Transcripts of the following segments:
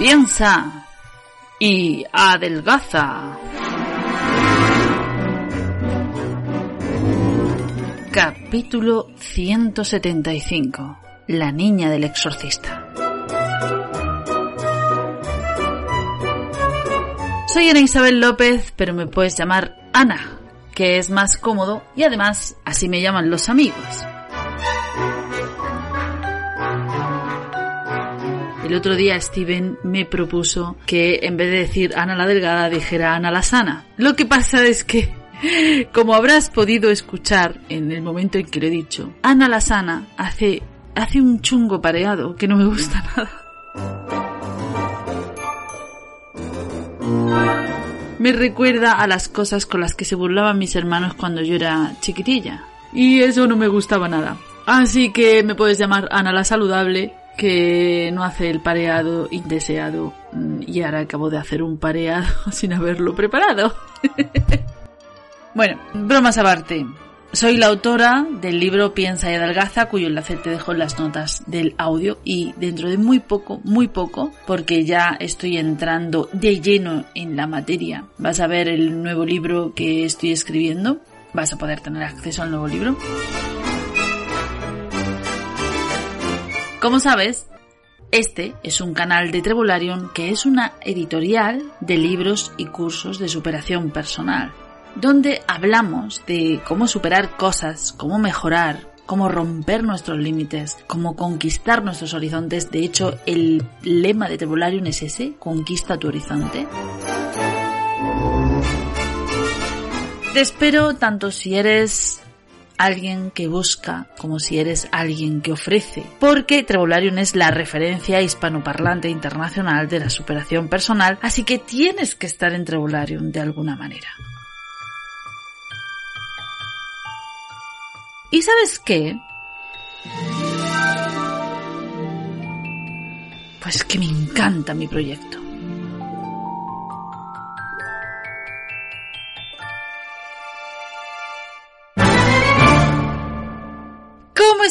piensa y adelgaza. Capítulo 175. La niña del exorcista. Soy Ana Isabel López, pero me puedes llamar Ana, que es más cómodo y además así me llaman los amigos. El otro día Steven me propuso que en vez de decir Ana la Delgada dijera Ana la Sana. Lo que pasa es que, como habrás podido escuchar en el momento en que lo he dicho, Ana la Sana hace, hace un chungo pareado que no me gusta nada. Me recuerda a las cosas con las que se burlaban mis hermanos cuando yo era chiquitilla. Y eso no me gustaba nada. Así que me puedes llamar Ana la Saludable que no hace el pareado indeseado mm, y ahora acabo de hacer un pareado sin haberlo preparado. bueno, bromas aparte. Soy la autora del libro Piensa y adelgaza, cuyo enlace te dejo en las notas del audio y dentro de muy poco, muy poco, porque ya estoy entrando de lleno en la materia, vas a ver el nuevo libro que estoy escribiendo, vas a poder tener acceso al nuevo libro. Como sabes, este es un canal de Trebularion que es una editorial de libros y cursos de superación personal, donde hablamos de cómo superar cosas, cómo mejorar, cómo romper nuestros límites, cómo conquistar nuestros horizontes. De hecho, el lema de Trebularion es ese, conquista tu horizonte. Te espero tanto si eres alguien que busca como si eres alguien que ofrece, porque Trevolarium es la referencia hispanoparlante internacional de la superación personal, así que tienes que estar en Trevolarium de alguna manera. ¿Y sabes qué? Pues que me encanta mi proyecto.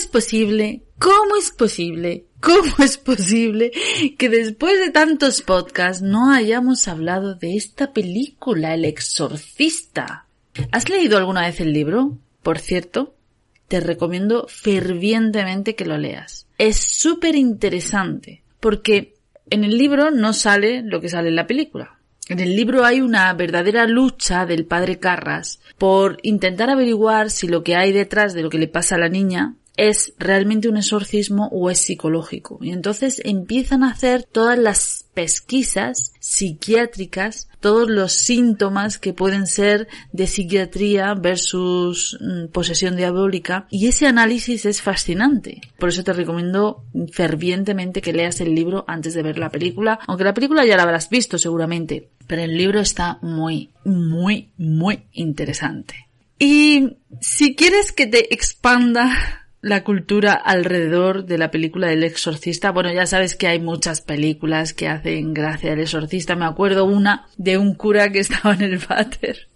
Posible? ¿Cómo es posible? ¿Cómo es posible que después de tantos podcasts no hayamos hablado de esta película, El Exorcista? ¿Has leído alguna vez el libro? Por cierto, te recomiendo fervientemente que lo leas. Es súper interesante porque en el libro no sale lo que sale en la película. En el libro hay una verdadera lucha del padre Carras por intentar averiguar si lo que hay detrás de lo que le pasa a la niña es realmente un exorcismo o es psicológico. Y entonces empiezan a hacer todas las pesquisas psiquiátricas, todos los síntomas que pueden ser de psiquiatría versus mm, posesión diabólica. Y ese análisis es fascinante. Por eso te recomiendo fervientemente que leas el libro antes de ver la película, aunque la película ya la habrás visto seguramente. Pero el libro está muy, muy, muy interesante. Y si quieres que te expanda la cultura alrededor de la película del exorcista. Bueno, ya sabes que hay muchas películas que hacen gracia al exorcista. Me acuerdo una de un cura que estaba en el váter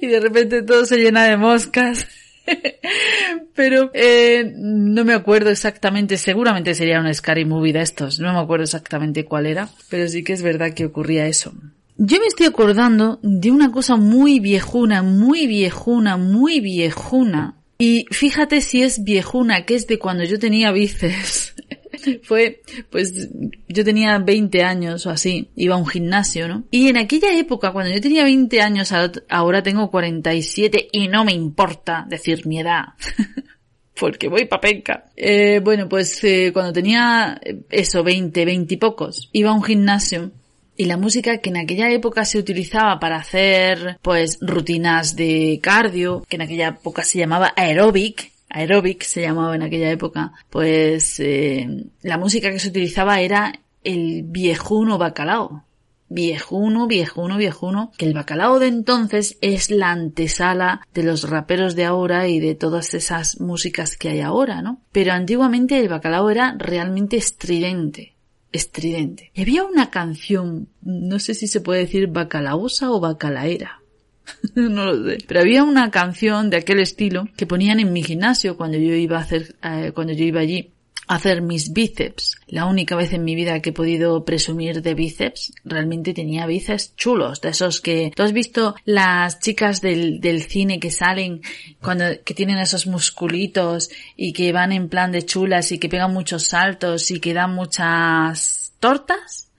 y de repente todo se llena de moscas. Pero eh, no me acuerdo exactamente, seguramente sería una scary movie de estos, no me acuerdo exactamente cuál era, pero sí que es verdad que ocurría eso. Yo me estoy acordando de una cosa muy viejuna, muy viejuna, muy viejuna, y fíjate si es viejuna, que es de cuando yo tenía bíceps. Fue, pues, yo tenía 20 años o así, iba a un gimnasio, ¿no? Y en aquella época, cuando yo tenía 20 años, ahora tengo 47 y no me importa decir mi edad. Porque voy pa' penca. Eh, bueno, pues eh, cuando tenía eso, 20, 20 y pocos, iba a un gimnasio y la música que en aquella época se utilizaba para hacer pues rutinas de cardio, que en aquella época se llamaba aeróbic, aeróbic se llamaba en aquella época, pues eh, la música que se utilizaba era el viejuno bacalao. Viejuno, viejuno, viejuno, que el bacalao de entonces es la antesala de los raperos de ahora y de todas esas músicas que hay ahora, ¿no? Pero antiguamente el bacalao era realmente estridente estridente. Y había una canción, no sé si se puede decir bacalaosa o bacalaera. no lo sé. Pero había una canción de aquel estilo que ponían en mi gimnasio cuando yo iba a hacer, eh, cuando yo iba allí hacer mis bíceps. La única vez en mi vida que he podido presumir de bíceps, realmente tenía bíceps chulos, de esos que, ¿tú has visto las chicas del, del cine que salen cuando, que tienen esos musculitos y que van en plan de chulas y que pegan muchos saltos y que dan muchas tortas?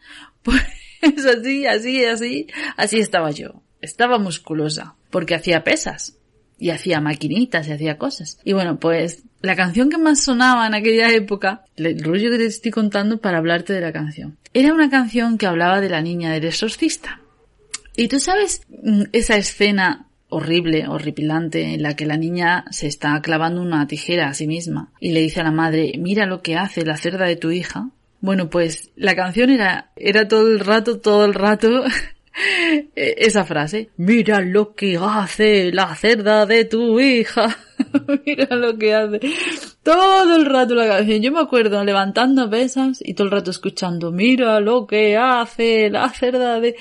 Pues así, así, así, así estaba yo. Estaba musculosa, porque hacía pesas y hacía maquinitas y hacía cosas. Y bueno, pues la canción que más sonaba en aquella época, el rollo que te estoy contando para hablarte de la canción, era una canción que hablaba de la niña del exorcista. Y tú sabes mm, esa escena horrible, horripilante, en la que la niña se está clavando una tijera a sí misma y le dice a la madre, mira lo que hace la cerda de tu hija. Bueno, pues la canción era, era todo el rato, todo el rato E, esa frase. Mira lo que hace la cerda de tu hija. Mira lo que hace. Todo el rato la canción. Yo me acuerdo levantando pesas y todo el rato escuchando. Mira lo que hace la cerda de...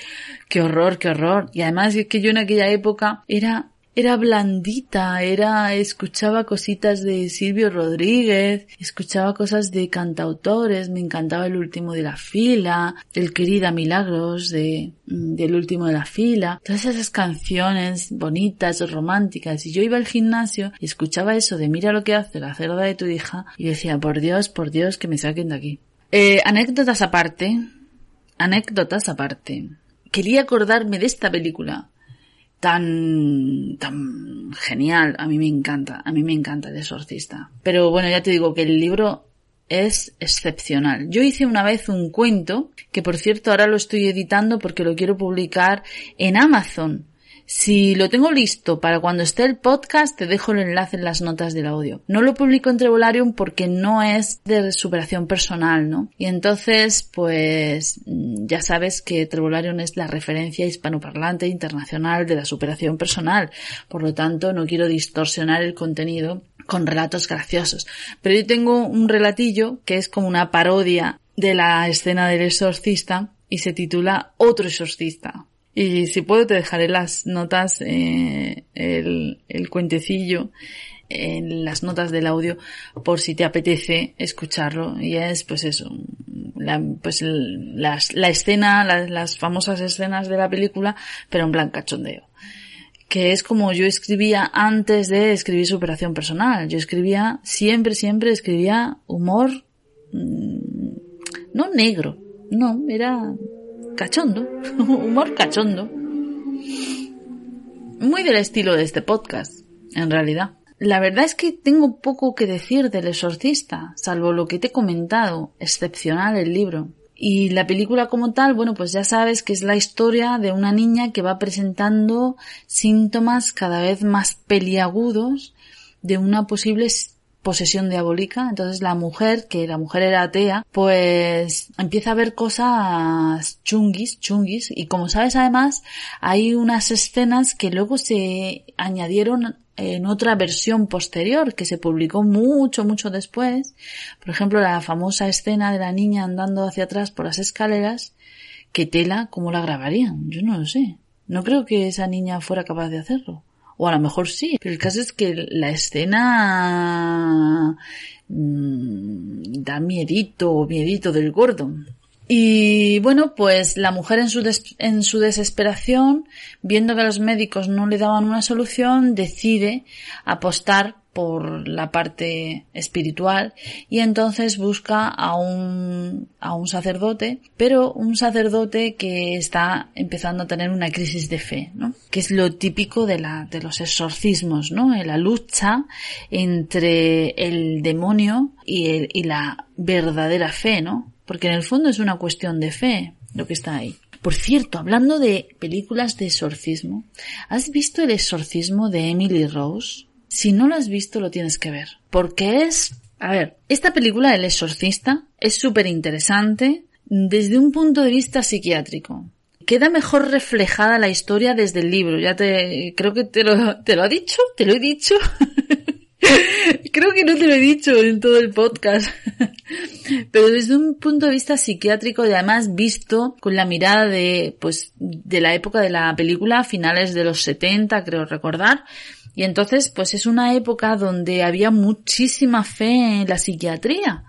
Qué horror, qué horror. Y además es que yo en aquella época era era blandita, era, escuchaba cositas de Silvio Rodríguez, escuchaba cosas de cantautores, me encantaba el último de la fila, el querida Milagros de, mm, del último de la fila, todas esas canciones bonitas, románticas, y yo iba al gimnasio y escuchaba eso de mira lo que hace la cerda de tu hija, y decía, por Dios, por Dios, que me saquen de aquí. Eh, anécdotas aparte, anécdotas aparte. Quería acordarme de esta película tan, tan genial. A mí me encanta, a mí me encanta el exorcista. Pero bueno, ya te digo que el libro es excepcional. Yo hice una vez un cuento, que por cierto ahora lo estoy editando porque lo quiero publicar en Amazon. Si lo tengo listo para cuando esté el podcast, te dejo el enlace en las notas del audio. No lo publico en Trevolarium porque no es de superación personal, ¿no? Y entonces, pues, ya sabes que Trevolarium es la referencia hispanoparlante internacional de la superación personal. Por lo tanto, no quiero distorsionar el contenido con relatos graciosos. Pero yo tengo un relatillo que es como una parodia de la escena del exorcista y se titula Otro exorcista. Y si puedo te dejaré las notas, eh, el, el cuentecillo en las notas del audio por si te apetece escucharlo. Y es pues eso la, pues las, la escena las, famosas escenas de la película pero en plan cachondeo. Que es como yo escribía antes de escribir superación personal. Yo escribía siempre siempre escribía humor mm, no negro no era cachondo, humor cachondo. Muy del estilo de este podcast, en realidad. La verdad es que tengo poco que decir del exorcista, salvo lo que te he comentado, excepcional el libro. Y la película como tal, bueno, pues ya sabes que es la historia de una niña que va presentando síntomas cada vez más peliagudos de una posible posesión diabólica. Entonces la mujer, que la mujer era atea, pues empieza a ver cosas chunguis, chunguis. Y como sabes además, hay unas escenas que luego se añadieron en otra versión posterior que se publicó mucho, mucho después. Por ejemplo, la famosa escena de la niña andando hacia atrás por las escaleras. que tela? ¿Cómo la grabarían? Yo no lo sé. No creo que esa niña fuera capaz de hacerlo. O a lo mejor sí. Pero el caso es que la escena mmm, da miedito, miedito del gordo. Y bueno, pues la mujer en su, en su desesperación, viendo que los médicos no le daban una solución, decide apostar por la parte espiritual y entonces busca a un, a un sacerdote, pero un sacerdote que está empezando a tener una crisis de fe, ¿no? Que es lo típico de la, de los exorcismos, ¿no? La lucha entre el demonio y, el, y la verdadera fe, ¿no? Porque en el fondo es una cuestión de fe lo que está ahí. Por cierto, hablando de películas de exorcismo, ¿has visto el exorcismo de Emily Rose? Si no lo has visto, lo tienes que ver. Porque es... A ver, esta película El exorcista es súper interesante desde un punto de vista psiquiátrico. Queda mejor reflejada la historia desde el libro. Ya te... Creo que te lo, te lo ha dicho, te lo he dicho. Creo que no te lo he dicho en todo el podcast. Pero desde un punto de vista psiquiátrico y además visto con la mirada de, pues, de la época de la película, finales de los 70, creo recordar, y entonces, pues es una época donde había muchísima fe en la psiquiatría.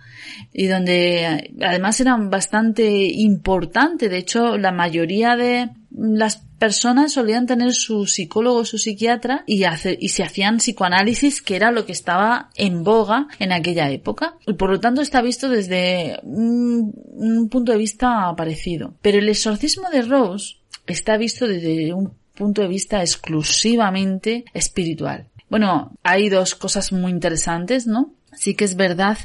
y donde además eran bastante importante. De hecho, la mayoría de las personas solían tener su psicólogo, su psiquiatra y, hacer, y se hacían psicoanálisis, que era lo que estaba en boga en aquella época. Y por lo tanto está visto desde un, un punto de vista parecido. Pero el exorcismo de Rose está visto desde un punto de vista exclusivamente espiritual. Bueno, hay dos cosas muy interesantes, ¿no? Sí que es verdad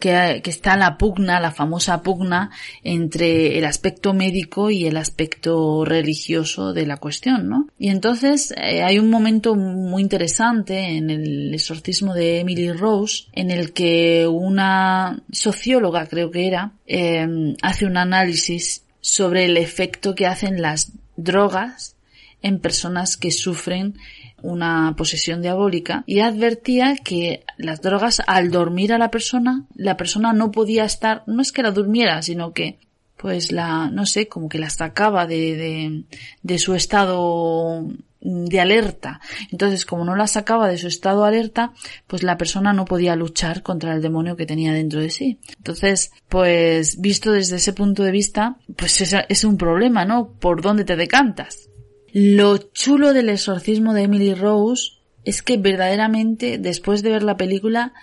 que, que, está la pugna, la famosa pugna entre el aspecto médico y el aspecto religioso de la cuestión, ¿no? Y entonces eh, hay un momento muy interesante en el exorcismo de Emily Rose en el que una socióloga, creo que era, eh, hace un análisis sobre el efecto que hacen las drogas en personas que sufren una posesión diabólica y advertía que las drogas al dormir a la persona, la persona no podía estar, no es que la durmiera, sino que pues la, no sé, como que la sacaba de, de, de su estado de alerta. Entonces, como no la sacaba de su estado alerta, pues la persona no podía luchar contra el demonio que tenía dentro de sí. Entonces, pues visto desde ese punto de vista, pues es, es un problema, ¿no? ¿Por dónde te decantas? Lo chulo del exorcismo de Emily Rose es que verdaderamente después de ver la película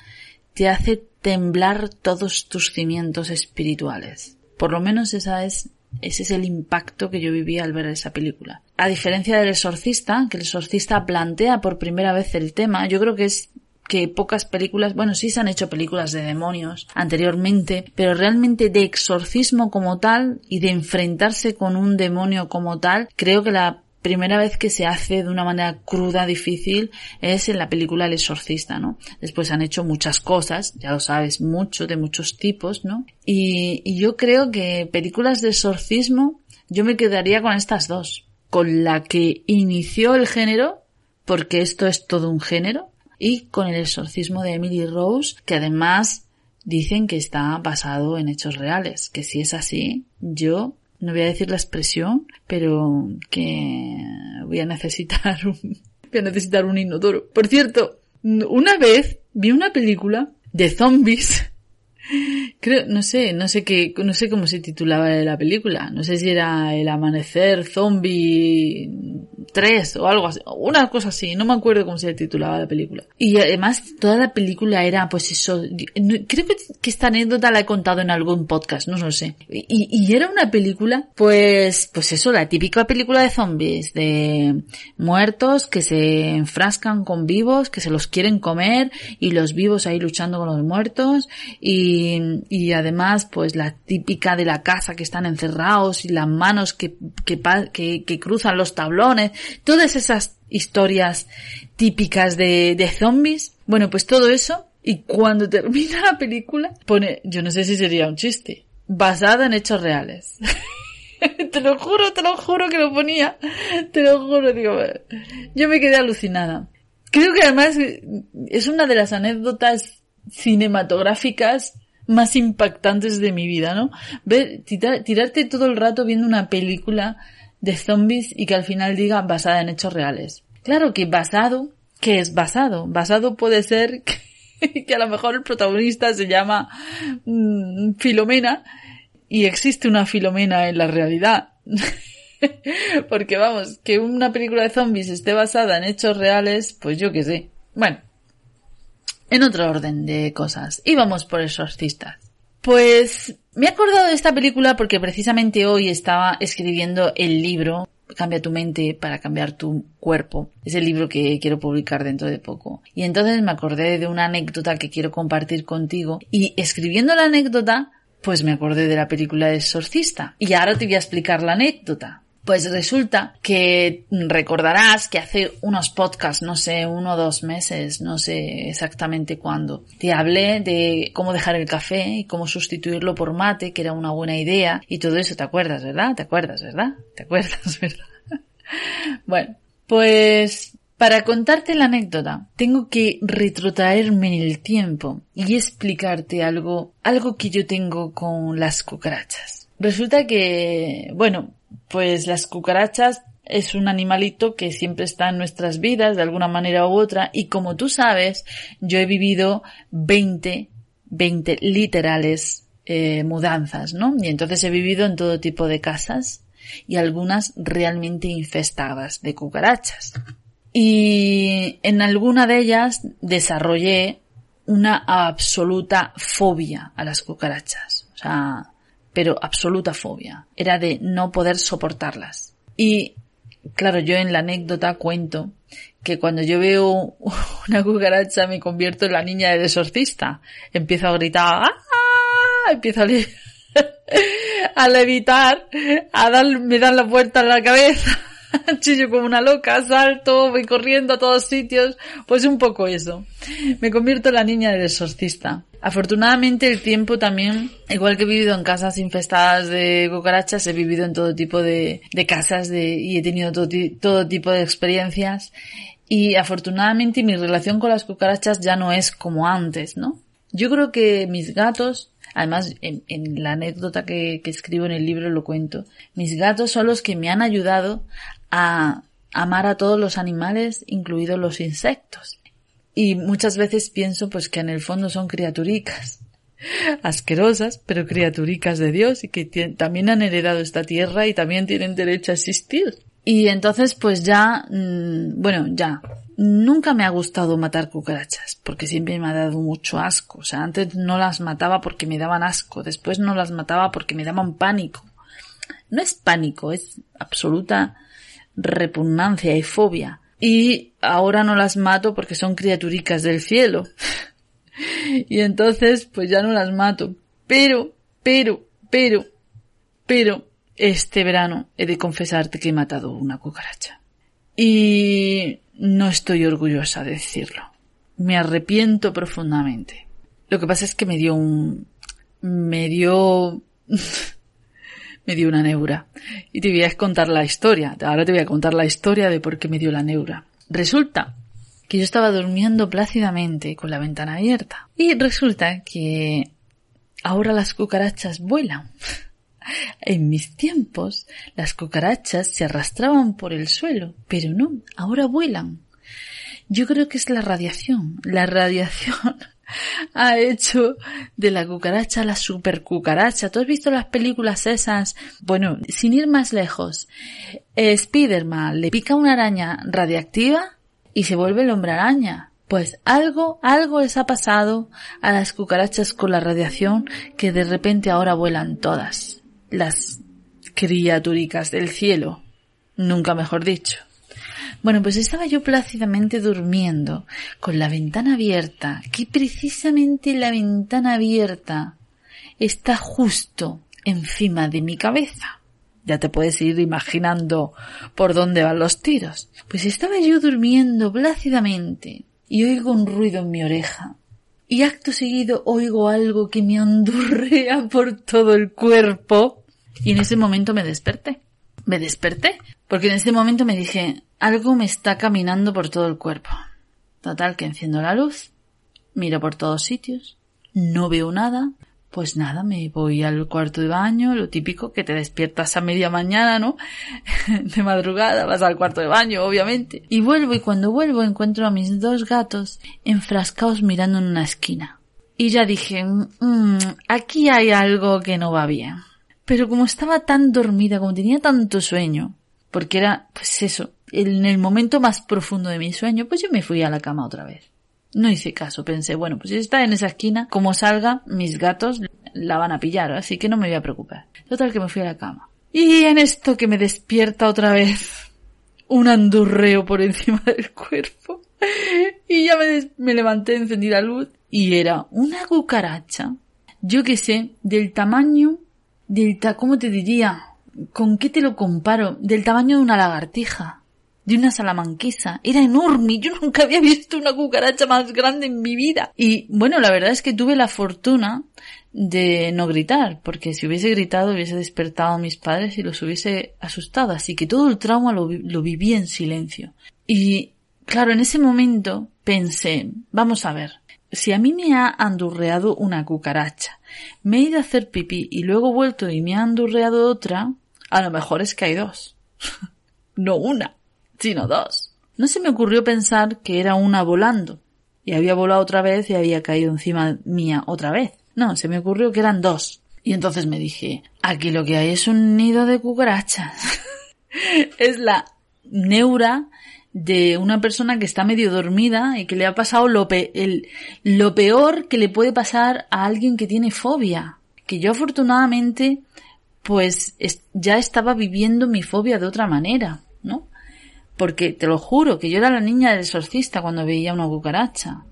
te hace temblar todos tus cimientos espirituales. Por lo menos esa es, ese es el impacto que yo viví al ver esa película. A diferencia del exorcista, que el exorcista plantea por primera vez el tema, yo creo que es que pocas películas, bueno, sí se han hecho películas de demonios anteriormente, pero realmente de exorcismo como tal y de enfrentarse con un demonio como tal, creo que la primera vez que se hace de una manera cruda, difícil, es en la película El Exorcista, ¿no? Después han hecho muchas cosas, ya lo sabes, mucho, de muchos tipos, ¿no? Y, y yo creo que películas de exorcismo, yo me quedaría con estas dos. Con la que inició el género, porque esto es todo un género, y con el exorcismo de Emily Rose, que además dicen que está basado en hechos reales, que si es así, yo no voy a decir la expresión, pero que voy a necesitar un, voy a necesitar un inodoro. Por cierto, una vez vi una película de zombies. Creo, no sé, no sé qué, no sé cómo se titulaba la película. No sé si era El amanecer zombie 3 o algo así, una cosa así, no me acuerdo cómo se titulaba la película. Y además toda la película era pues eso, creo que, esta anécdota la he contado en algún podcast, no lo sé. Y, y era una película, pues, pues eso, la típica película de zombies, de muertos que se enfrascan con vivos, que se los quieren comer y los vivos ahí luchando con los muertos y, y además pues la típica de la casa que están encerrados y las manos que, que, que, cruzan los tablones todas esas historias típicas de, de zombies. Bueno, pues todo eso. Y cuando termina la película, pone, yo no sé si sería un chiste, basada en hechos reales. te lo juro, te lo juro que lo ponía. Te lo juro, digo, yo me quedé alucinada. Creo que además es una de las anécdotas cinematográficas más impactantes de mi vida, ¿no? Ver, tirarte todo el rato viendo una película de zombies y que al final diga basada en hechos reales. Claro que basado, ¿qué es basado? Basado puede ser que, a lo mejor el protagonista se llama mm, Filomena y existe una Filomena en la realidad. Porque vamos, que una película de zombies esté basada en hechos reales, pues yo qué sé. Bueno, en otro orden de cosas. Íbamos por exorcistas. Pues me he acordado de esta película porque precisamente hoy estaba escribiendo el libro Cambia tu mente para cambiar tu cuerpo. Es el libro que quiero publicar dentro de poco. Y entonces me acordé de una anécdota que quiero compartir contigo y escribiendo la anécdota pues me acordé de la película de Exorcista. Y ahora te voy a explicar la anécdota. Pues resulta que recordarás que hace unos podcasts, no sé, uno o dos meses, no sé exactamente cuándo, te hablé de cómo dejar el café y cómo sustituirlo por mate, que era una buena idea y todo eso, ¿te acuerdas, verdad? ¿Te acuerdas, verdad? ¿Te acuerdas, verdad? bueno, pues para contarte la anécdota, tengo que retrotraerme en el tiempo y explicarte algo, algo que yo tengo con las cucarachas. Resulta que, bueno, pues las cucarachas es un animalito que siempre está en nuestras vidas de alguna manera u otra y como tú sabes, yo he vivido 20, 20 literales eh, mudanzas, ¿no? Y entonces he vivido en todo tipo de casas y algunas realmente infestadas de cucarachas. Y en alguna de ellas desarrollé una absoluta fobia a las cucarachas. O sea, pero absoluta fobia. Era de no poder soportarlas. Y claro, yo en la anécdota cuento que cuando yo veo una cucaracha me convierto en la niña del exorcista. Empiezo a gritar, ¡ah! Empiezo a, a levitar, a dar, me dan la puerta en la cabeza, chillo como una loca, salto, voy corriendo a todos sitios, pues un poco eso. Me convierto en la niña del exorcista. Afortunadamente el tiempo también, igual que he vivido en casas infestadas de cucarachas, he vivido en todo tipo de, casas de, y he tenido todo, todo tipo de experiencias y afortunadamente mi relación con las cucarachas ya no es como antes, ¿no? Yo creo que mis gatos Además, en, la anécdota que, escribo en el libro lo cuento. Mis gatos son los que me han ayudado a amar a todos los animales, incluidos los insectos. Y muchas veces pienso pues que en el fondo son criaturicas. Asquerosas, pero criaturicas de Dios y que también han heredado esta tierra y también tienen derecho a existir. Y entonces pues ya, mm, bueno, ya, Nunca me ha gustado matar cucarachas, porque siempre me ha dado mucho asco. O sea, antes no las mataba porque me daban asco, después no las mataba porque me daban pánico. No es pánico, es absoluta repugnancia y fobia. Y ahora no las mato porque son criaturicas del cielo. y entonces, pues ya no las mato. Pero, pero, pero, pero, este verano he de confesarte que he matado una cucaracha. Y no estoy orgullosa de decirlo. Me arrepiento profundamente. Lo que pasa es que me dio un... me dio... me dio una neura. Y te voy a contar la historia. Ahora te voy a contar la historia de por qué me dio la neura. Resulta que yo estaba durmiendo plácidamente con la ventana abierta. Y resulta que ahora las cucarachas vuelan. En mis tiempos, las cucarachas se arrastraban por el suelo, pero no, ahora vuelan. Yo creo que es la radiación. La radiación ha hecho de la cucaracha la super cucaracha. ¿Tú has visto las películas esas? Bueno, sin ir más lejos, Spiderman le pica una araña radiactiva y se vuelve el hombre araña. Pues algo, algo les ha pasado a las cucarachas con la radiación que de repente ahora vuelan todas las criaturicas del cielo, nunca mejor dicho. Bueno, pues estaba yo plácidamente durmiendo, con la ventana abierta, que precisamente la ventana abierta está justo encima de mi cabeza. Ya te puedes ir imaginando por dónde van los tiros. Pues estaba yo durmiendo plácidamente y oigo un ruido en mi oreja. Y acto seguido oigo algo que me andurrea por todo el cuerpo y en ese momento me desperté. Me desperté porque en ese momento me dije, algo me está caminando por todo el cuerpo. Total, que enciendo la luz, miro por todos sitios, no veo nada, pues nada, me voy al cuarto de baño, lo típico que te despiertas a media mañana, ¿no? de madrugada, vas al cuarto de baño, obviamente. Y vuelvo y cuando vuelvo encuentro a mis dos gatos enfrascados mirando en una esquina. Y ya dije, mmm, aquí hay algo que no va bien. Pero como estaba tan dormida, como tenía tanto sueño, porque era, pues eso, en el momento más profundo de mi sueño, pues yo me fui a la cama otra vez. No hice caso, pensé, bueno, pues si está en esa esquina, como salga, mis gatos la van a pillar, así que no me voy a preocupar. Total que me fui a la cama. Y en esto que me despierta otra vez un andurreo por encima del cuerpo. Y ya me, levanté, encendí la luz y era una cucaracha, yo qué sé, del tamaño del ¿cómo te diría? ¿Con qué te lo comparo? Del tamaño de una lagartija, de una salamanquesa. Era enorme. Yo nunca había visto una cucaracha más grande en mi vida. Y bueno, la verdad es que tuve la fortuna de no gritar, porque si hubiese gritado hubiese despertado a mis padres y los hubiese asustado. Así que todo el trauma lo, lo viví en silencio. Y claro, en ese momento pensé, vamos a ver, si a mí me ha andurreado una cucaracha, me he ido a hacer pipí y luego he vuelto y me ha andurreado otra, a lo mejor es que hay dos. no una, sino dos. No se me ocurrió pensar que era una volando, y había volado otra vez y había caído encima mía otra vez. No, se me ocurrió que eran dos. Y entonces me dije, aquí lo que hay es un nido de cucarachas. es la neura de una persona que está medio dormida y que le ha pasado lo, el, lo peor que le puede pasar a alguien que tiene fobia. Que yo afortunadamente pues ya estaba viviendo mi fobia de otra manera, ¿no? Porque te lo juro que yo era la niña del exorcista cuando veía una cucaracha.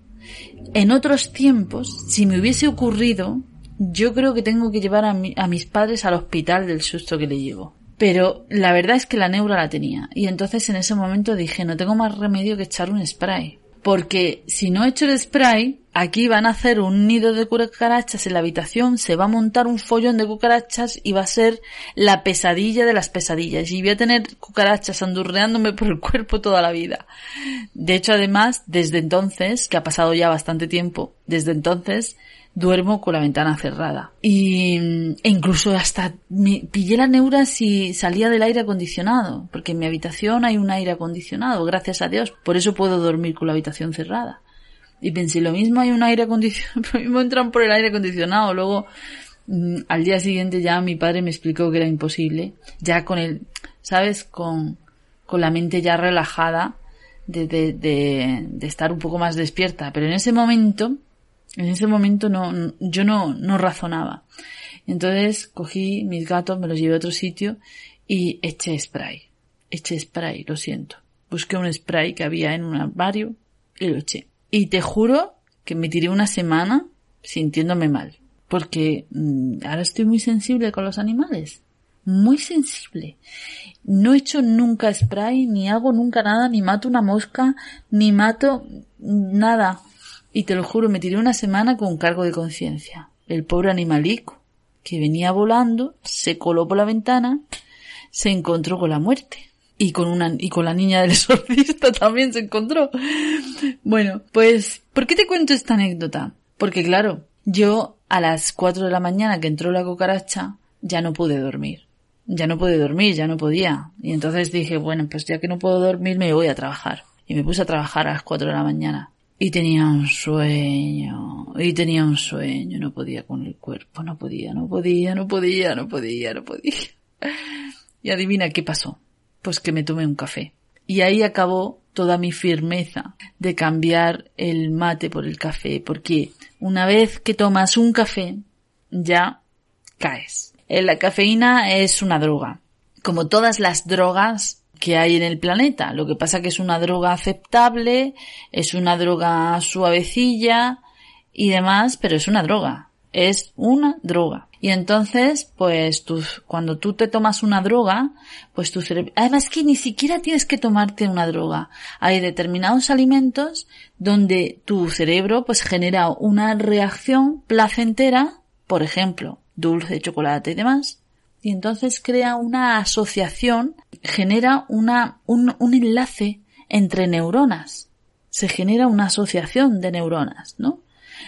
En otros tiempos, si me hubiese ocurrido, yo creo que tengo que llevar a, a mis padres al hospital del susto que le llevo. Pero la verdad es que la neura la tenía. Y entonces en ese momento dije, no tengo más remedio que echar un spray. Porque si no echo el spray, aquí van a hacer un nido de cucarachas en la habitación, se va a montar un follón de cucarachas y va a ser la pesadilla de las pesadillas. Y voy a tener cucarachas andurreándome por el cuerpo toda la vida. De hecho, además, desde entonces, que ha pasado ya bastante tiempo, desde entonces, duermo con la ventana cerrada. Y, e incluso hasta me pillé la neura si salía del aire acondicionado, porque en mi habitación hay un aire acondicionado, gracias a Dios. Por eso puedo dormir con la habitación cerrada. Y pensé, lo mismo hay un aire acondicionado, lo mismo entran por el aire acondicionado. Luego, mm, al día siguiente ya mi padre me explicó que era imposible. Ya con el, ¿sabes? Con, con la mente ya relajada de, de, de, de estar un poco más despierta. Pero en ese momento, en ese momento no, yo no, no razonaba. Entonces cogí mis gatos, me los llevé a otro sitio y eché spray. Eché spray, lo siento. Busqué un spray que había en un armario y lo eché. Y te juro que me tiré una semana sintiéndome mal. Porque mm, ahora estoy muy sensible con los animales. Muy sensible. No he hecho nunca spray, ni hago nunca nada, ni mato una mosca, ni mato nada. Y te lo juro, me tiré una semana con cargo de conciencia. El pobre animalico, que venía volando, se coló por la ventana, se encontró con la muerte. Y con una, y con la niña del exorcista también se encontró. Bueno, pues, ¿por qué te cuento esta anécdota? Porque claro, yo a las cuatro de la mañana que entró la cucaracha, ya no pude dormir. Ya no pude dormir, ya no podía. Y entonces dije, bueno, pues ya que no puedo dormir, me voy a trabajar. Y me puse a trabajar a las cuatro de la mañana. Y tenía un sueño, y tenía un sueño, no podía con el cuerpo, no podía, no podía, no podía, no podía, no podía. Y adivina qué pasó. Pues que me tomé un café. Y ahí acabó toda mi firmeza de cambiar el mate por el café, porque una vez que tomas un café, ya caes. Eh, la cafeína es una droga. Como todas las drogas, que hay en el planeta. Lo que pasa que es una droga aceptable, es una droga suavecilla y demás, pero es una droga. Es una droga. Y entonces, pues cuando tú te tomas una droga, pues tu cerebro, además que ni siquiera tienes que tomarte una droga. Hay determinados alimentos donde tu cerebro pues genera una reacción placentera, por ejemplo, dulce, chocolate y demás, y entonces crea una asociación, genera una, un, un enlace entre neuronas. Se genera una asociación de neuronas, ¿no?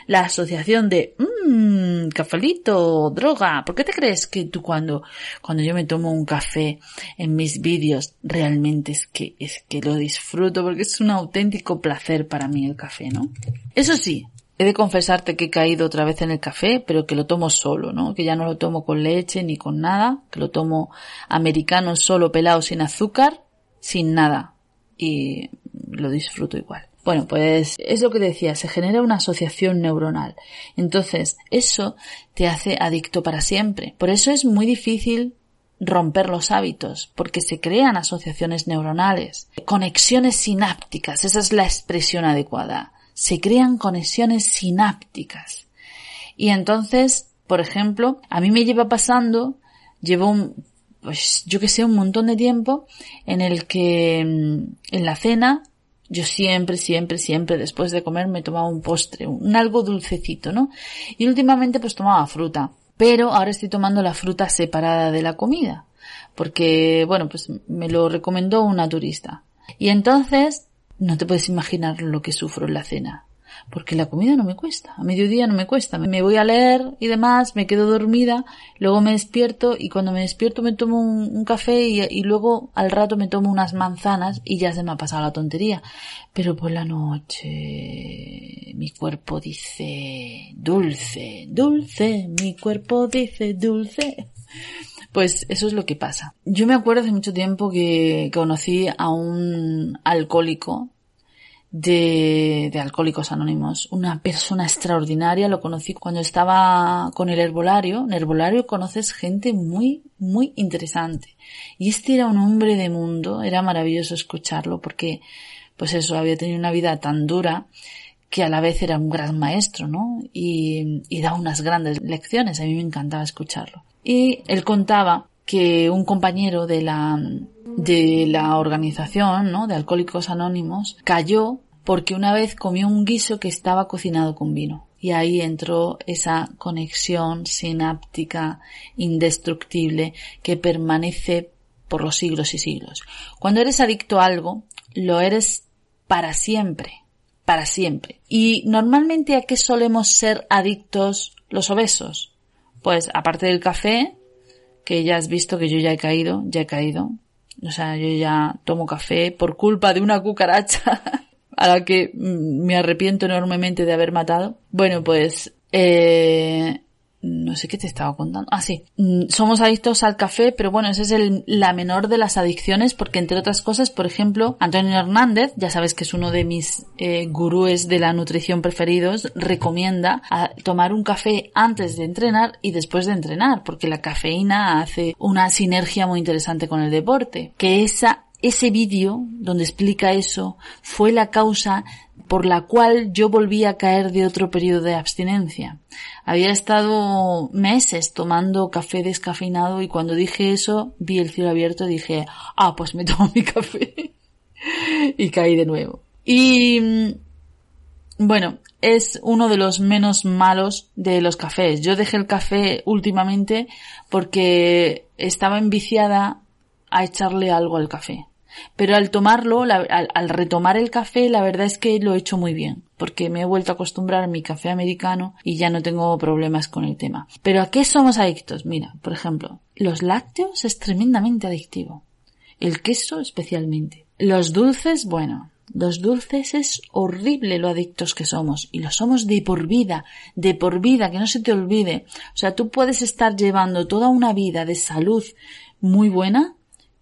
La asociación de, mmm, cafelito, droga. ¿Por qué te crees que tú cuando, cuando yo me tomo un café en mis vídeos, realmente es que, es que lo disfruto porque es un auténtico placer para mí el café, ¿no? Eso sí, He de confesarte que he caído otra vez en el café, pero que lo tomo solo, ¿no? Que ya no lo tomo con leche ni con nada, que lo tomo americano solo pelado sin azúcar, sin nada. Y lo disfruto igual. Bueno, pues es lo que decía, se genera una asociación neuronal. Entonces, eso te hace adicto para siempre. Por eso es muy difícil romper los hábitos, porque se crean asociaciones neuronales, conexiones sinápticas, esa es la expresión adecuada se crean conexiones sinápticas. Y entonces, por ejemplo, a mí me lleva pasando, llevo un, pues yo que sé, un montón de tiempo en el que mm, en la cena yo siempre, siempre, siempre después de comer me tomaba un postre, un algo dulcecito, ¿no? Y últimamente pues tomaba fruta. Pero ahora estoy tomando la fruta separada de la comida. Porque, bueno, pues me lo recomendó una turista. Y entonces no te puedes imaginar lo que sufro en la cena. porque la comida no me cuesta, a mediodía no me cuesta, me voy a leer y demás, me quedo dormida, luego me despierto y cuando me despierto me tomo un, café y, y, luego al rato me tomo unas manzanas y ya se me ha pasado la tontería. Pero por la noche mi cuerpo dice dulce, dulce, mi cuerpo dice dulce. Pues eso es lo que pasa. Yo me acuerdo hace mucho tiempo que conocí a un alcohólico de, Alcohólicos Anónimos. Una persona extraordinaria, lo conocí cuando estaba con el herbolario. En el herbolario conoces gente muy, muy interesante. Y este era un hombre de mundo, era maravilloso escucharlo porque, pues eso, había tenido una vida tan dura que a la vez era un gran maestro, ¿no? Y, y daba unas grandes lecciones, a mí me encantaba escucharlo. Y él contaba que un compañero de la, de la organización, ¿no? De Alcohólicos Anónimos, cayó porque una vez comió un guiso que estaba cocinado con vino. Y ahí entró esa conexión sináptica indestructible que permanece por los siglos y siglos. Cuando eres adicto a algo, lo eres para siempre, para siempre. Y normalmente a qué solemos ser adictos los obesos? Pues aparte del café, que ya has visto que yo ya he caído, ya he caído. O sea, yo ya tomo café por culpa de una cucaracha a la que mm, me arrepiento enormemente de haber matado. Bueno, pues eh, no sé qué te estaba contando. Ah, sí. Mm, somos adictos al café, pero bueno, esa es la menor de las adicciones porque entre otras cosas, por ejemplo, Antonio Hernández, ya sabes que es uno de mis eh, gurúes de la nutrición preferidos, recomienda tomar un café antes de entrenar y después de entrenar, porque la cafeína hace una sinergia muy interesante con el deporte. Que esa ese vídeo donde explica eso fue la causa por la cual yo volví a caer de otro periodo de abstinencia. Había estado meses tomando café descafeinado y cuando dije eso vi el cielo abierto y dije, ah, pues me tomo mi café. y caí de nuevo. Y mm, bueno, es uno de los menos malos de los cafés. Yo dejé el café últimamente porque estaba enviciada a echarle algo al café. Pero al tomarlo, al, retomar el café, la verdad es que lo he hecho muy bien, porque me he vuelto a acostumbrar a mi café americano y ya no tengo problemas con el tema. Pero ¿a qué somos adictos? Mira, por ejemplo, los lácteos es tremendamente adictivo. El queso especialmente. Los dulces, bueno, los dulces es horrible lo adictos que somos y lo somos de por vida, de por vida, que no se te olvide. O sea, tú puedes estar llevando toda una vida de salud muy buena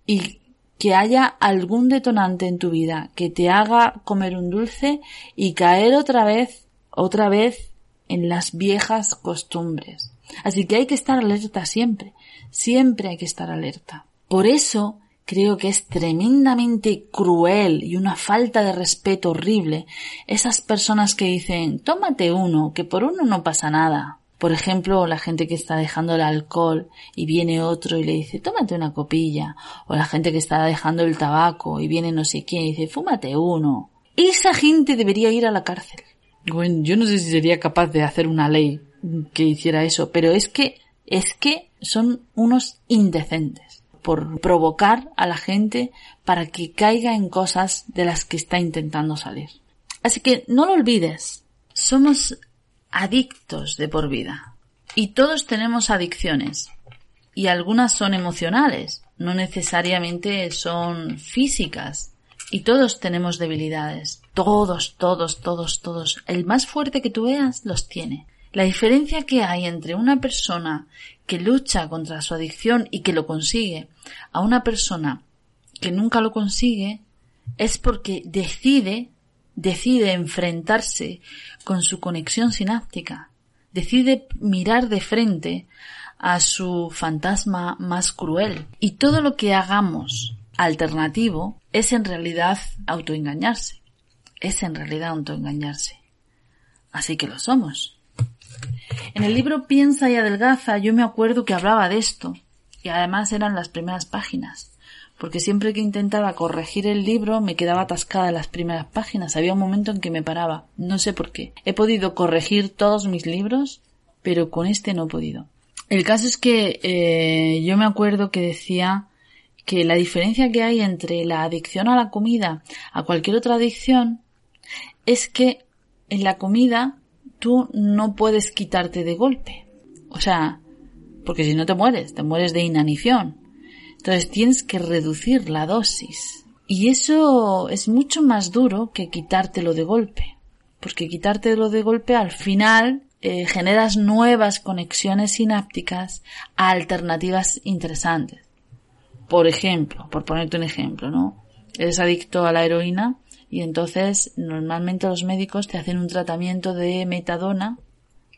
y que haya algún detonante en tu vida que te haga comer un dulce y caer otra vez, otra vez en las viejas costumbres. Así que hay que estar alerta siempre, siempre hay que estar alerta. Por eso creo que es tremendamente cruel y una falta de respeto horrible esas personas que dicen tómate uno, que por uno no pasa nada. Por ejemplo, la gente que está dejando el alcohol y viene otro y le dice, tómate una copilla. O la gente que está dejando el tabaco y viene no sé quién y dice, fúmate uno. Esa gente debería ir a la cárcel. Bueno, yo no sé si sería capaz de hacer una ley que hiciera eso, pero es que, es que son unos indecentes por provocar a la gente para que caiga en cosas de las que está intentando salir. Así que no lo olvides. Somos adictos de por vida. Y todos tenemos adicciones. Y algunas son emocionales, no necesariamente son físicas. Y todos tenemos debilidades. Todos, todos, todos, todos. El más fuerte que tú veas los tiene. La diferencia que hay entre una persona que lucha contra su adicción y que lo consigue a una persona que nunca lo consigue es porque decide decide enfrentarse con su conexión sináptica, decide mirar de frente a su fantasma más cruel. Y todo lo que hagamos alternativo es en realidad autoengañarse. Es en realidad autoengañarse. Así que lo somos. En el libro Piensa y adelgaza yo me acuerdo que hablaba de esto. Y además eran las primeras páginas porque siempre que intentaba corregir el libro me quedaba atascada en las primeras páginas. Había un momento en que me paraba. No sé por qué. He podido corregir todos mis libros, pero con este no he podido. El caso es que eh, yo me acuerdo que decía que la diferencia que hay entre la adicción a la comida a cualquier otra adicción es que en la comida tú no puedes quitarte de golpe. O sea, porque si no te mueres, te mueres de inanición. Entonces tienes que reducir la dosis. Y eso es mucho más duro que quitártelo de golpe. Porque quitártelo de golpe al final eh, generas nuevas conexiones sinápticas a alternativas interesantes. Por ejemplo, por ponerte un ejemplo, ¿no? Eres adicto a la heroína y entonces normalmente los médicos te hacen un tratamiento de metadona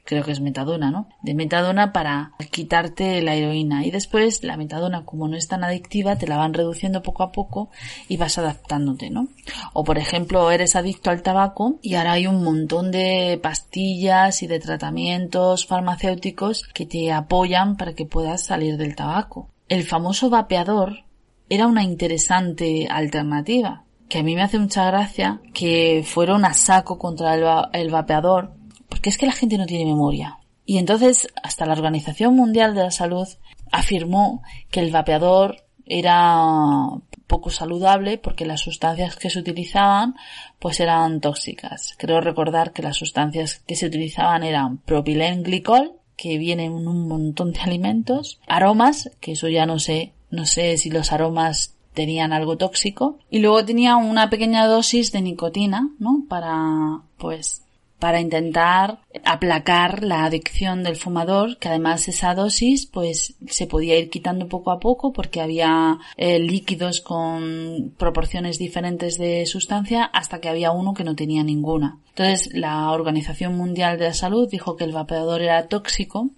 creo que es metadona, ¿no? De metadona para quitarte la heroína. Y después la metadona, como no es tan adictiva, te la van reduciendo poco a poco y vas adaptándote, ¿no? O por ejemplo, eres adicto al tabaco y ahora hay un montón de pastillas y de tratamientos farmacéuticos que te apoyan para que puedas salir del tabaco. El famoso vapeador era una interesante alternativa que a mí me hace mucha gracia que fueron a saco contra el, el vapeador porque es que la gente no tiene memoria. Y entonces hasta la Organización Mundial de la Salud afirmó que el vapeador era poco saludable porque las sustancias que se utilizaban pues eran tóxicas. Creo recordar que las sustancias que se utilizaban eran propilenglicol, que viene en un montón de alimentos, aromas, que eso ya no sé, no sé si los aromas tenían algo tóxico, y luego tenía una pequeña dosis de nicotina, ¿no? Para, pues, para intentar aplacar la adicción del fumador, que además esa dosis pues se podía ir quitando poco a poco porque había eh, líquidos con proporciones diferentes de sustancia hasta que había uno que no tenía ninguna. Entonces la Organización Mundial de la Salud dijo que el vapeador era tóxico,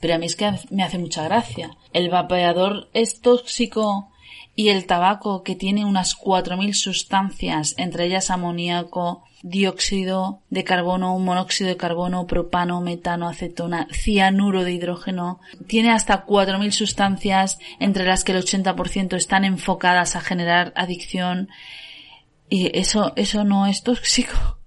pero a mí es que me hace mucha gracia. El vapeador es tóxico y el tabaco que tiene unas 4.000 sustancias, entre ellas amoníaco, dióxido de carbono, monóxido de carbono, propano, metano, acetona, cianuro de hidrógeno. Tiene hasta 4.000 sustancias, entre las que el 80% están enfocadas a generar adicción. Y eso, eso no es tóxico.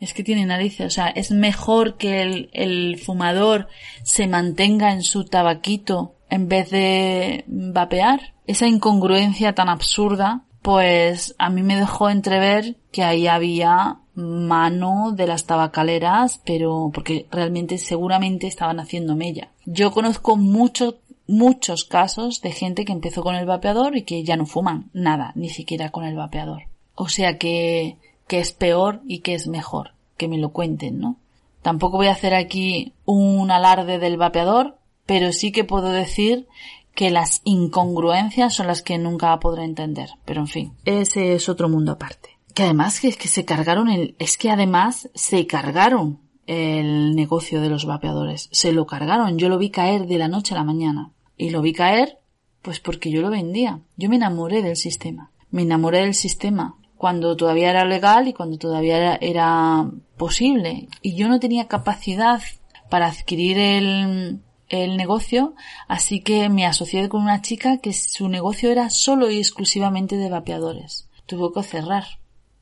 Es que tiene narices. O sea, es mejor que el, el fumador se mantenga en su tabaquito en vez de vapear. Esa incongruencia tan absurda, pues a mí me dejó entrever que ahí había mano de las tabacaleras, pero porque realmente seguramente estaban haciendo mella. Yo conozco muchos, muchos casos de gente que empezó con el vapeador y que ya no fuman nada, ni siquiera con el vapeador. O sea que, que es peor y que es mejor, que me lo cuenten, ¿no? Tampoco voy a hacer aquí un alarde del vapeador, pero sí que puedo decir que las incongruencias son las que nunca podré entender. Pero en fin, ese es otro mundo aparte. Que además que es que se cargaron el, es que además se cargaron el negocio de los vapeadores. Se lo cargaron. Yo lo vi caer de la noche a la mañana. Y lo vi caer, pues porque yo lo vendía. Yo me enamoré del sistema. Me enamoré del sistema cuando todavía era legal y cuando todavía era, era posible. Y yo no tenía capacidad para adquirir el, el negocio, así que me asocié con una chica que su negocio era solo y exclusivamente de vapeadores. Tuvo que cerrar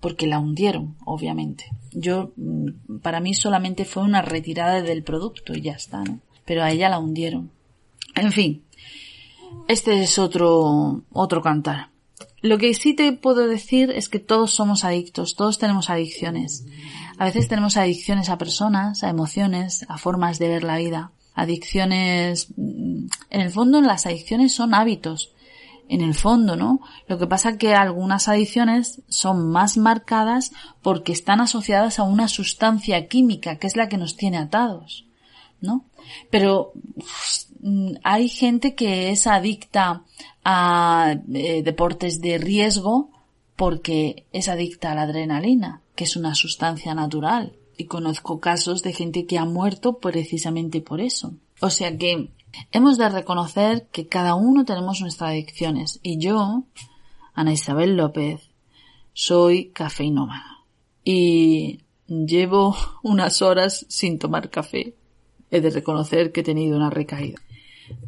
porque la hundieron, obviamente. Yo, mm, para mí solamente fue una retirada del producto y ya está, ¿no? Pero a ella la hundieron. En fin, este es otro, otro cantar. Lo que sí te puedo decir es que todos somos adictos, todos tenemos adicciones. A veces tenemos adicciones a personas, a emociones, a formas de ver la vida. Adicciones, en el fondo las adicciones son hábitos en el fondo, ¿no? Lo que pasa que algunas adicciones son más marcadas porque están asociadas a una sustancia química que es la que nos tiene atados, ¿no? Pero mm, hay gente que es adicta a eh, deportes de riesgo porque es adicta a la adrenalina, que es una sustancia natural. Y conozco casos de gente que ha muerto precisamente por eso. O sea que Hemos de reconocer que cada uno tenemos nuestras adicciones y yo, Ana Isabel López, soy cafeinómana y llevo unas horas sin tomar café. He de reconocer que he tenido una recaída.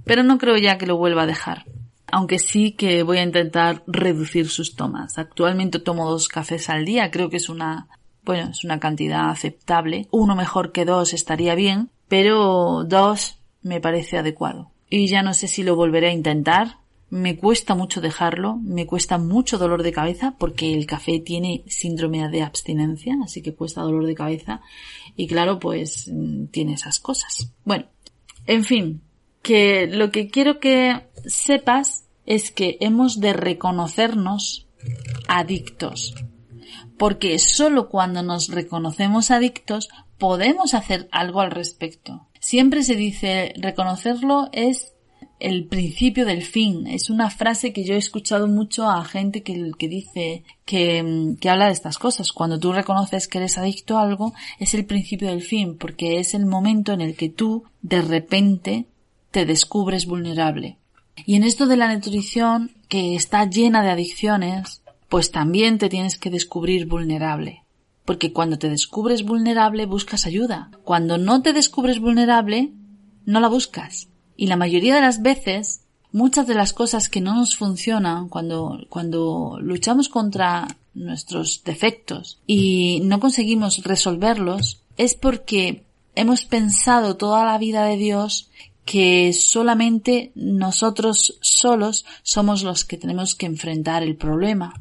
Pero no creo ya que lo vuelva a dejar. Aunque sí que voy a intentar reducir sus tomas. Actualmente tomo dos cafés al día. Creo que es una, bueno, es una cantidad aceptable. Uno mejor que dos estaría bien. Pero dos me parece adecuado. Y ya no sé si lo volveré a intentar, me cuesta mucho dejarlo, me cuesta mucho dolor de cabeza porque el café tiene síndrome de abstinencia, así que cuesta dolor de cabeza y claro, pues mm, tiene esas cosas. Bueno, en fin, que lo que quiero que sepas es que hemos de reconocernos adictos. Porque solo cuando nos reconocemos adictos podemos hacer algo al respecto. Siempre se dice reconocerlo es el principio del fin. Es una frase que yo he escuchado mucho a gente que, que dice que, que, habla de estas cosas. Cuando tú reconoces que eres adicto a algo, es el principio del fin, porque es el momento en el que tú, de repente, te descubres vulnerable. Y en esto de la nutrición, que está llena de adicciones, pues también te tienes que descubrir vulnerable. Porque cuando te descubres vulnerable buscas ayuda. Cuando no te descubres vulnerable, no la buscas. Y la mayoría de las veces, muchas de las cosas que no nos funcionan cuando, cuando luchamos contra nuestros defectos y no conseguimos resolverlos, es porque hemos pensado toda la vida de Dios que solamente nosotros solos somos los que tenemos que enfrentar el problema.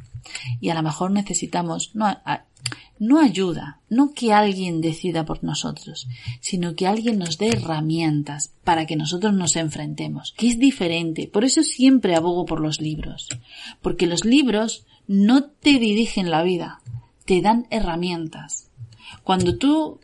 Y a lo mejor necesitamos, no, no ayuda, no que alguien decida por nosotros, sino que alguien nos dé herramientas para que nosotros nos enfrentemos, que es diferente. Por eso siempre abogo por los libros, porque los libros no te dirigen la vida, te dan herramientas. Cuando tú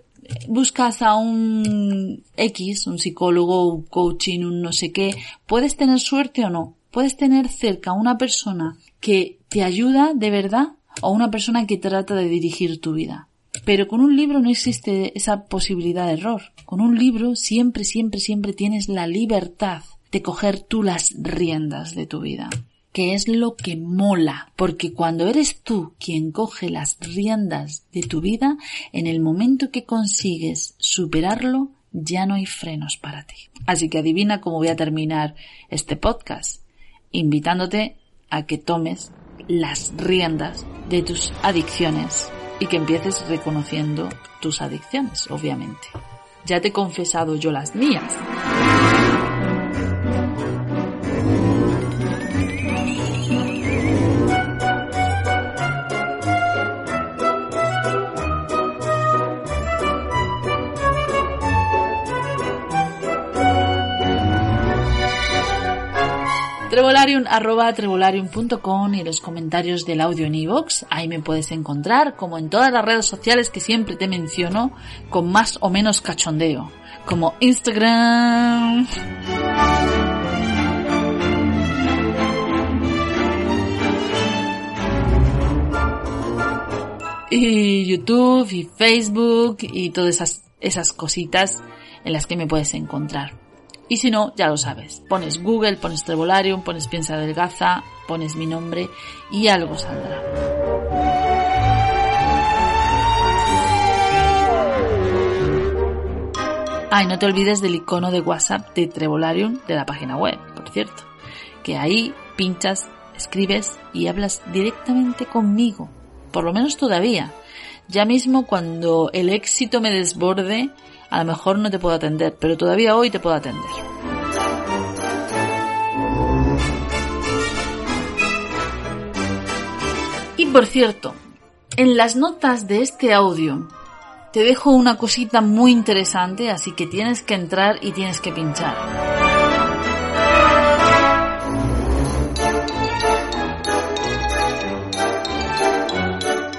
buscas a un X, un psicólogo, un coaching, un no sé qué, puedes tener suerte o no. Puedes tener cerca a una persona que te ayuda de verdad o una persona que trata de dirigir tu vida. Pero con un libro no existe esa posibilidad de error. Con un libro siempre, siempre, siempre tienes la libertad de coger tú las riendas de tu vida que es lo que mola, porque cuando eres tú quien coge las riendas de tu vida, en el momento que consigues superarlo, ya no hay frenos para ti. Así que adivina cómo voy a terminar este podcast, invitándote a que tomes las riendas de tus adicciones y que empieces reconociendo tus adicciones, obviamente. Ya te he confesado yo las mías. Trevolarium arroba trevolarium.com y los comentarios del audio en iVoox. Ahí me puedes encontrar, como en todas las redes sociales que siempre te menciono, con más o menos cachondeo. Como Instagram. Y YouTube y Facebook y todas esas, esas cositas en las que me puedes encontrar. Y si no, ya lo sabes. Pones Google, pones Trevolarium, pones Piensa Delgaza, pones mi nombre y algo saldrá. Ah, y no te olvides del icono de WhatsApp de Trevolarium de la página web, por cierto. Que ahí pinchas, escribes y hablas directamente conmigo. Por lo menos todavía. Ya mismo cuando el éxito me desborde, a lo mejor no te puedo atender, pero todavía hoy te puedo atender. Y por cierto, en las notas de este audio te dejo una cosita muy interesante, así que tienes que entrar y tienes que pinchar.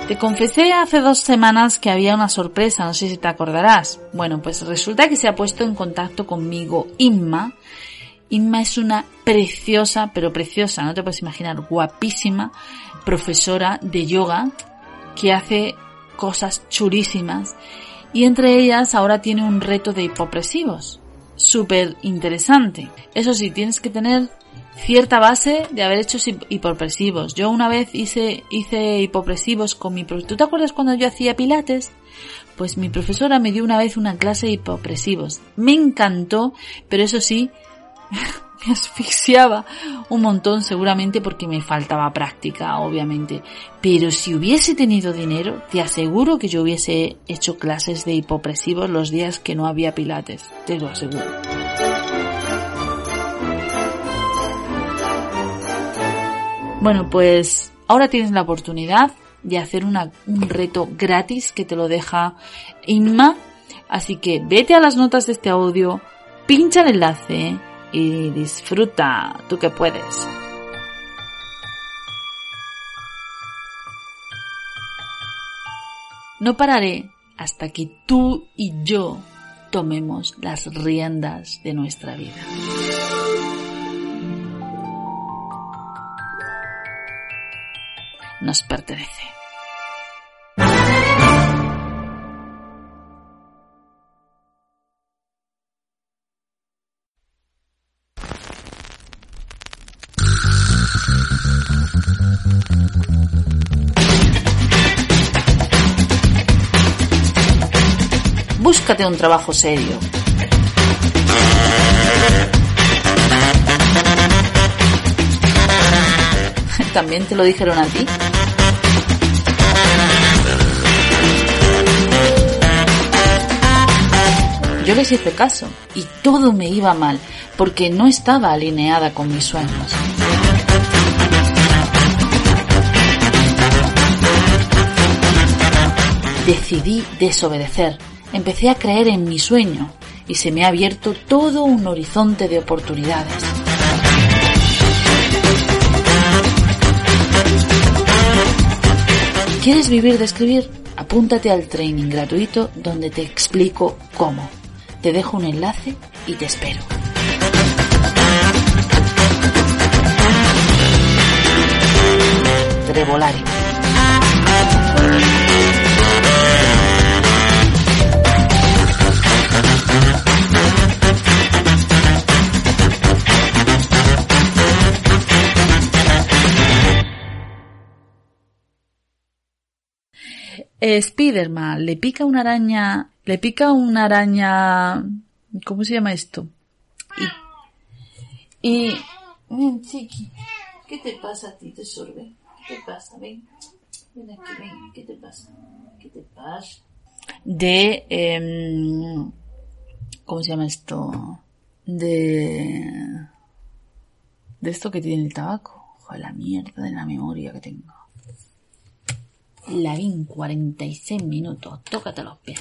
Te confesé hace dos semanas que había una sorpresa, no sé si te acordarás. Bueno, pues resulta que se ha puesto en contacto conmigo Inma. Inma es una preciosa, pero preciosa, no te puedes imaginar, guapísima profesora de yoga que hace cosas chulísimas y entre ellas ahora tiene un reto de hipopresivos. Súper interesante. Eso sí, tienes que tener cierta base de haber hecho hipopresivos. Yo una vez hice, hice hipopresivos con mi profesora. ¿Tú te acuerdas cuando yo hacía pilates? Pues mi profesora me dio una vez una clase de hipopresivos. Me encantó, pero eso sí, me asfixiaba un montón seguramente porque me faltaba práctica, obviamente. Pero si hubiese tenido dinero, te aseguro que yo hubiese hecho clases de hipopresivos los días que no había pilates. Te lo aseguro. Bueno, pues ahora tienes la oportunidad de hacer un reto gratis que te lo deja Inma. Así que vete a las notas de este audio, pincha el enlace y disfruta, tú que puedes. No pararé hasta que tú y yo tomemos las riendas de nuestra vida. Nos pertenece. búscate un trabajo serio. ¿También te lo dijeron a ti? Yo les hice caso y todo me iba mal porque no estaba alineada con mis sueños. Decidí desobedecer empecé a creer en mi sueño y se me ha abierto todo un horizonte de oportunidades. ¿Quieres vivir de escribir? Apúntate al training gratuito donde te explico cómo. Te dejo un enlace y te espero. Eh, Spiderman le pica una araña, le pica una araña, ¿cómo se llama esto? Y, y ven, chiqui, ¿qué te pasa a ti, te sorbe? ¿Qué te pasa? Ven, ven aquí, ven, ¿qué te pasa? ¿Qué te pasa? De, eh, ¿cómo se llama esto? De, de esto que tiene el tabaco. Joder, la mierda de la memoria que tengo. La vi en 46 minutos. Tócate los pies.